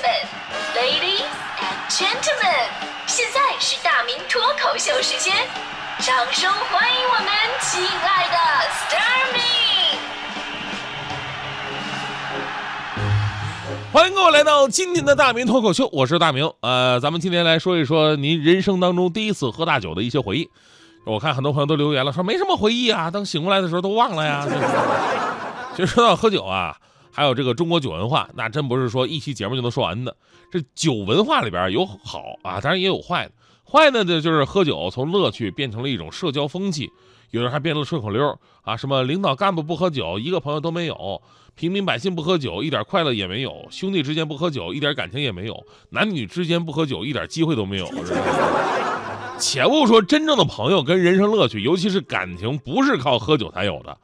们，Ladies and Gentlemen，现在是大明脱口秀时间，掌声欢迎我们亲爱的 s t a r m y 欢迎各位来到今天的大明脱口秀，我是大明。呃，咱们今天来说一说您人生当中第一次喝大酒的一些回忆。我看很多朋友都留言了，说没什么回忆啊，等醒过来的时候都忘了呀。其实 说到喝酒啊，还有这个中国酒文化，那真不是说一期节目就能说完的。这酒文化里边有好啊，当然也有坏的。坏的呢，就是喝酒从乐趣变成了一种社交风气，有人还变成了顺口溜啊，什么领导干部不喝酒，一个朋友都没有；平民百姓不喝酒，一点快乐也没有；兄弟之间不喝酒，一点感情也没有；男女之间不喝酒，一点机会都没有。且不说真正的朋友跟人生乐趣，尤其是感情，不是靠喝酒才有的。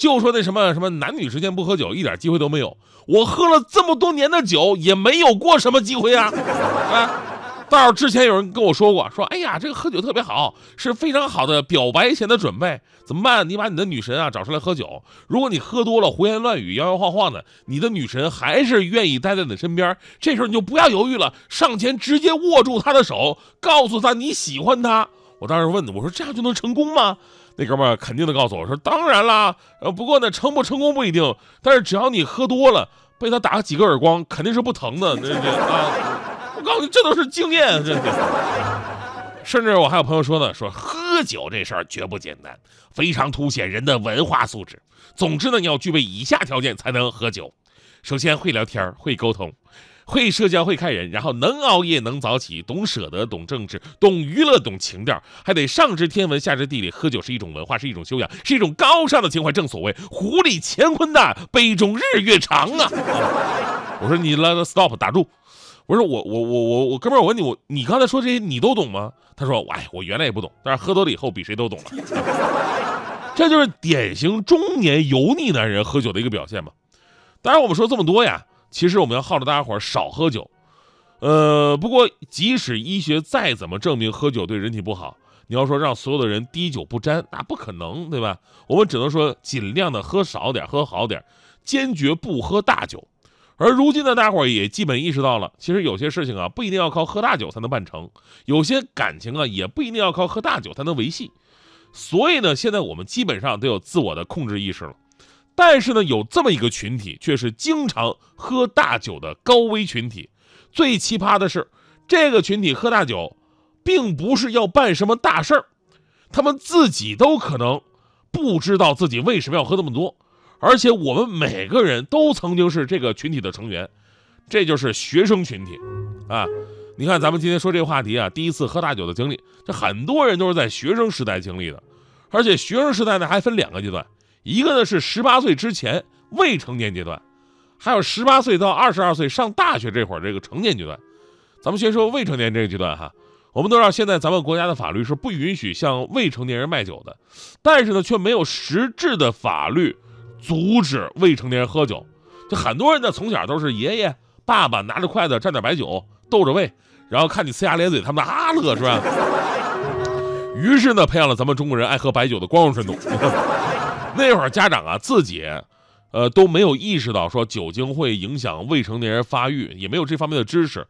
就说那什么什么男女之间不喝酒，一点机会都没有。我喝了这么多年的酒，也没有过什么机会啊！啊，倒是之前有人跟我说过，说哎呀，这个喝酒特别好，是非常好的表白前的准备。怎么办？你把你的女神啊找出来喝酒。如果你喝多了，胡言乱语，摇摇晃晃的，你的女神还是愿意待在你身边。这时候你就不要犹豫了，上前直接握住她的手，告诉她你喜欢她。我当时问的我说这样就能成功吗？那哥们儿肯定的告诉我说当然啦，呃，不过呢成不成功不一定，但是只要你喝多了，被他打几个耳光肯定是不疼的。这这啊，我告诉你，这都是经验，这甚至我还有朋友说呢，说喝酒这事儿绝不简单，非常凸显人的文化素质。总之呢，你要具备以下条件才能喝酒：首先会聊天，会沟通。会社交会看人，然后能熬夜能早起，懂舍得懂政治，懂娱乐懂情调，还得上知天文下知地理。喝酒是一种文化，是一种修养，是一种高尚的情怀。正所谓壶里乾坤大，杯中日月长啊！我说你来 stop 打住！我说我我我我我哥们儿，我问你，我你刚才说这些你都懂吗？他说哎，我原来也不懂，但是喝多了以后比谁都懂了。这就是典型中年油腻男人喝酒的一个表现嘛。当然我们说这么多呀。其实我们要号召大家伙少喝酒，呃，不过即使医学再怎么证明喝酒对人体不好，你要说让所有的人滴酒不沾，那不可能，对吧？我们只能说尽量的喝少点，喝好点，坚决不喝大酒。而如今的大伙儿也基本意识到了，其实有些事情啊，不一定要靠喝大酒才能办成，有些感情啊，也不一定要靠喝大酒才能维系。所以呢，现在我们基本上都有自我的控制意识了。但是呢，有这么一个群体，却是经常喝大酒的高危群体。最奇葩的是，这个群体喝大酒，并不是要办什么大事儿，他们自己都可能不知道自己为什么要喝这么多。而且我们每个人都曾经是这个群体的成员，这就是学生群体啊。你看，咱们今天说这个话题啊，第一次喝大酒的经历，这很多人都是在学生时代经历的，而且学生时代呢还分两个阶段。一个呢是十八岁之前未成年阶段，还有十八岁到二十二岁上大学这会儿这个成年阶段。咱们先说未成年这个阶段哈，我们都知道现在咱们国家的法律是不允许向未成年人卖酒的，但是呢却没有实质的法律阻止未成年人喝酒。就很多人呢从小都是爷爷爸爸拿着筷子蘸点白酒逗着喂，然后看你呲牙咧嘴，他们啊乐是吧？于是呢培养了咱们中国人爱喝白酒的光荣传统。那会儿家长啊自己，呃都没有意识到说酒精会影响未成年人发育，也没有这方面的知识，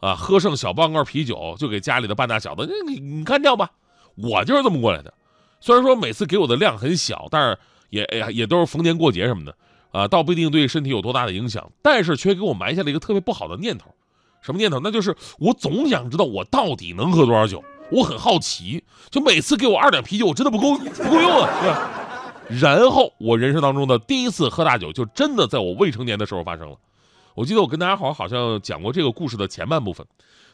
啊，喝剩小半罐啤酒就给家里的半大小子，你你干掉吧。我就是这么过来的。虽然说每次给我的量很小，但是也也也都是逢年过节什么的，啊，倒不一定对身体有多大的影响，但是却给我埋下了一个特别不好的念头。什么念头？那就是我总想知道我到底能喝多少酒，我很好奇。就每次给我二两啤酒，我真的不够不够用啊，对吧？然后我人生当中的第一次喝大酒，就真的在我未成年的时候发生了。我记得我跟大家伙好像讲过这个故事的前半部分。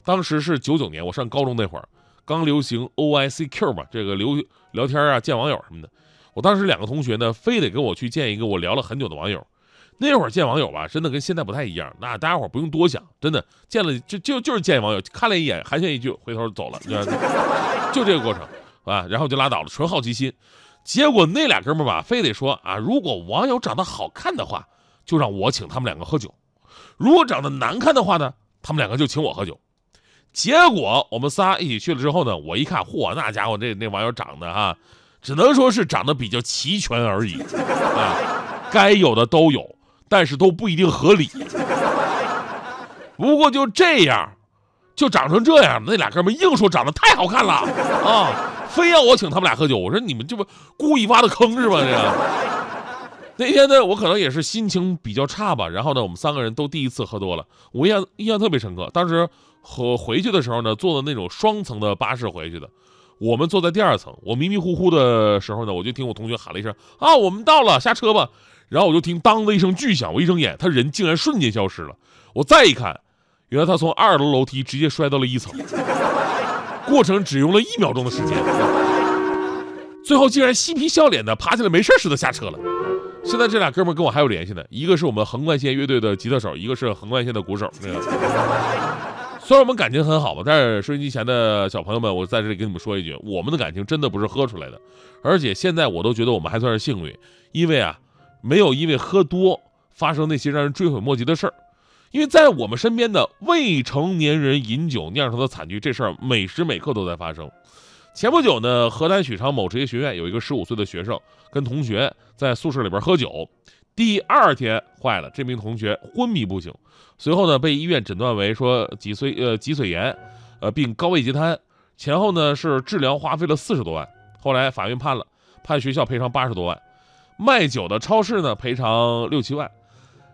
当时是九九年，我上高中那会儿，刚流行 O I C Q 嘛，这个聊聊天啊，见网友什么的。我当时两个同学呢，非得跟我去见一个我聊了很久的网友。那会儿见网友吧，真的跟现在不太一样。那大家伙不用多想，真的见了就就就是见网友，看了一眼寒暄一句，回头走了，就这个过程啊，然后就拉倒了，纯好奇心。结果那俩哥们吧，非得说啊，如果网友长得好看的话，就让我请他们两个喝酒；如果长得难看的话呢，他们两个就请我喝酒。结果我们仨一起去了之后呢，我一看，嚯，那家伙这那网友长得哈，只能说是长得比较齐全而已啊，该有的都有，但是都不一定合理。不过就这样，就长成这样，那俩哥们硬说长得太好看了啊，非要我请他们俩喝酒。我说你们这不故意挖的坑是吧？这个那天呢，我可能也是心情比较差吧，然后呢，我们三个人都第一次喝多了，我印象印象特别深刻。当时和回去的时候呢，坐的那种双层的巴士回去的，我们坐在第二层。我迷迷糊糊的时候呢，我就听我同学喊了一声啊，我们到了，下车吧。然后我就听当的一声巨响，我一睁眼，他人竟然瞬间消失了。我再一看，原来他从二楼楼梯直接摔到了一层，过程只用了一秒钟的时间，最后竟然嬉皮笑脸的爬起来没事似的下车了。现在这俩哥们跟我还有联系呢，一个是我们横贯线乐队的吉他手，一个是横贯线的鼓手。虽然我们感情很好吧，但是收音机前的小朋友们，我在这里跟你们说一句，我们的感情真的不是喝出来的，而且现在我都觉得我们还算是幸运，因为啊，没有因为喝多发生那些让人追悔莫及的事儿。因为在我们身边的未成年人饮酒酿成的惨剧，这事儿每时每刻都在发生。前不久呢，河南许昌某职业学院有一个十五岁的学生跟同学在宿舍里边喝酒，第二天坏了，这名同学昏迷不醒，随后呢被医院诊断为说脊髓呃脊髓炎，呃并高位截瘫，前后呢是治疗花费了四十多万，后来法院判了，判学校赔偿八十多万，卖酒的超市呢赔偿六七万。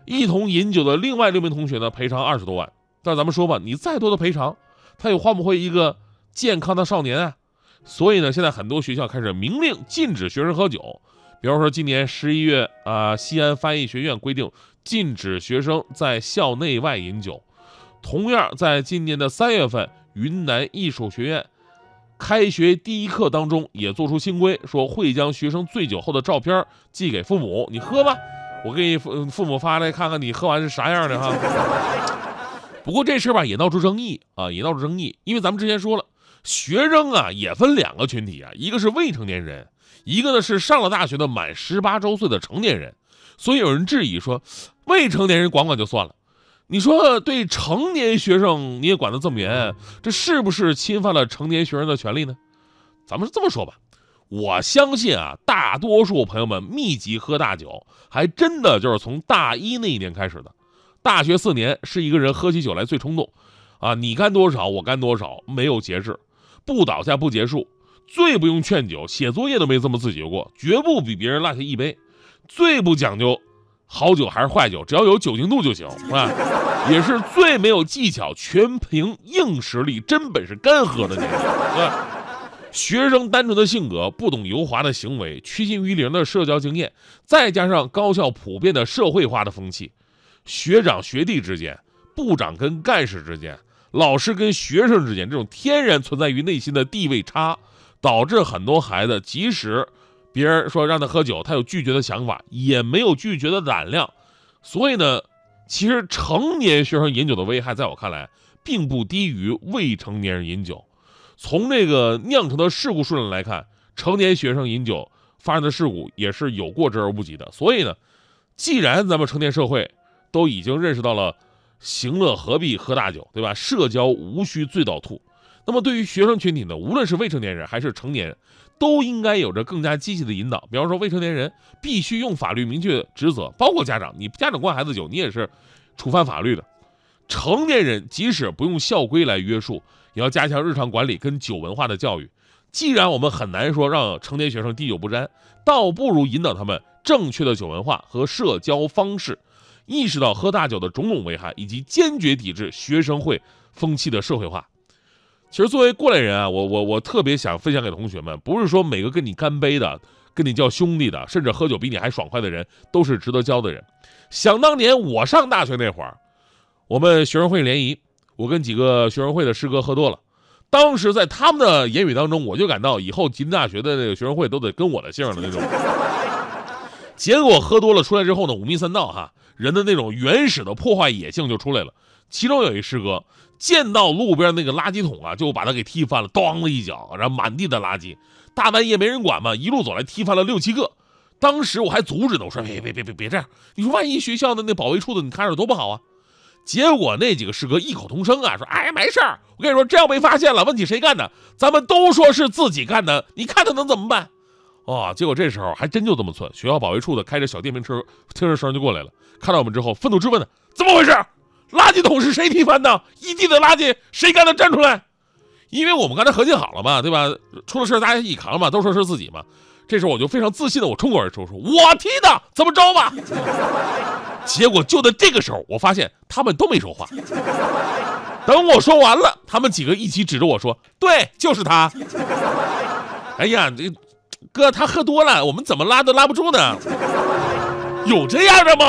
一同饮酒的另外六名同学呢，赔偿二十多万。但咱们说吧，你再多的赔偿，他也换不回一个健康的少年啊。所以呢，现在很多学校开始明令禁止学生喝酒。比方说，今年十一月啊，西安翻译学院规定禁止学生在校内外饮酒。同样，在今年的三月份，云南艺术学院开学第一课当中也做出新规，说会将学生醉酒后的照片寄给父母，你喝吧。我给你父父母发来看看，你喝完是啥样的哈。不过这事吧也闹出争议啊，也闹出争议，因为咱们之前说了，学生啊也分两个群体啊，一个是未成年人，一个呢是上了大学的满十八周岁的成年人。所以有人质疑说，未成年人管管就算了，你说对成年学生你也管得这么严，这是不是侵犯了成年学生的权利呢？咱们是这么说吧。我相信啊，大多数朋友们密集喝大酒，还真的就是从大一那一年开始的。大学四年是一个人喝起酒来最冲动，啊，你干多少我干多少，没有节制，不倒下不结束。最不用劝酒，写作业都没这么自觉过，绝不比别人落下一杯。最不讲究好酒还是坏酒，只要有酒精度就行，啊，也是最没有技巧，全凭硬实力、真本事干喝的年纪，啊。学生单纯的性格，不懂油滑的行为，趋近于零的社交经验，再加上高校普遍的社会化的风气，学长学弟之间，部长跟干事之间，老师跟学生之间，这种天然存在于内心的地位差，导致很多孩子即使别人说让他喝酒，他有拒绝的想法，也没有拒绝的胆量。所以呢，其实成年学生饮酒的危害，在我看来，并不低于未成年人饮酒。从这个酿成的事故数量来看，成年学生饮酒发生的事故也是有过之而无不及的。所以呢，既然咱们成年社会都已经认识到了“行乐何必喝大酒”，对吧？社交无需醉倒吐。那么对于学生群体呢，无论是未成年人还是成年人，都应该有着更加积极的引导。比方说，未成年人必须用法律明确职责，包括家长，你家长灌孩子酒，你也是触犯法律的。成年人即使不用校规来约束。也要加强日常管理跟酒文化的教育。既然我们很难说让成年学生滴酒不沾，倒不如引导他们正确的酒文化和社交方式，意识到喝大酒的种种危害，以及坚决抵制学生会风气的社会化。其实作为过来人啊，我我我特别想分享给同学们，不是说每个跟你干杯的、跟你叫兄弟的，甚至喝酒比你还爽快的人都是值得交的人。想当年我上大学那会儿，我们学生会联谊。我跟几个学生会的师哥喝多了，当时在他们的言语当中，我就感到以后吉林大学的那个学生会都得跟我的姓了那种。结果喝多了出来之后呢，五迷三道哈，人的那种原始的破坏野性就出来了。其中有一师哥见到路边那个垃圾桶啊，就把他给踢翻了，咣的一脚，然后满地的垃圾，大半夜没人管嘛，一路走来踢翻了六七个。当时我还阻止呢，我说别别别别别这样，你说万一学校的那保卫处的你看着多不好啊。结果那几个师哥异口同声啊，说：“哎，没事儿，我跟你说，这要被发现了，问起谁干的，咱们都说是自己干的，你看他能怎么办？”哦，结果这时候还真就这么寸，学校保卫处的开着小电瓶车，听着声就过来了，看到我们之后，愤怒质问的：“怎么回事？垃圾桶是谁踢翻的？一地的垃圾，谁干的？站出来！因为我们刚才合计好了嘛，对吧？出了事大家一扛嘛，都说是自己嘛。这时候我就非常自信的我冲过而出，说：“我踢的，怎么着吧？”结果就在这个时候，我发现他们都没说话。等我说完了，他们几个一起指着我说：“对，就是他。”哎呀，这哥他喝多了，我们怎么拉都拉不住呢？有这样的吗？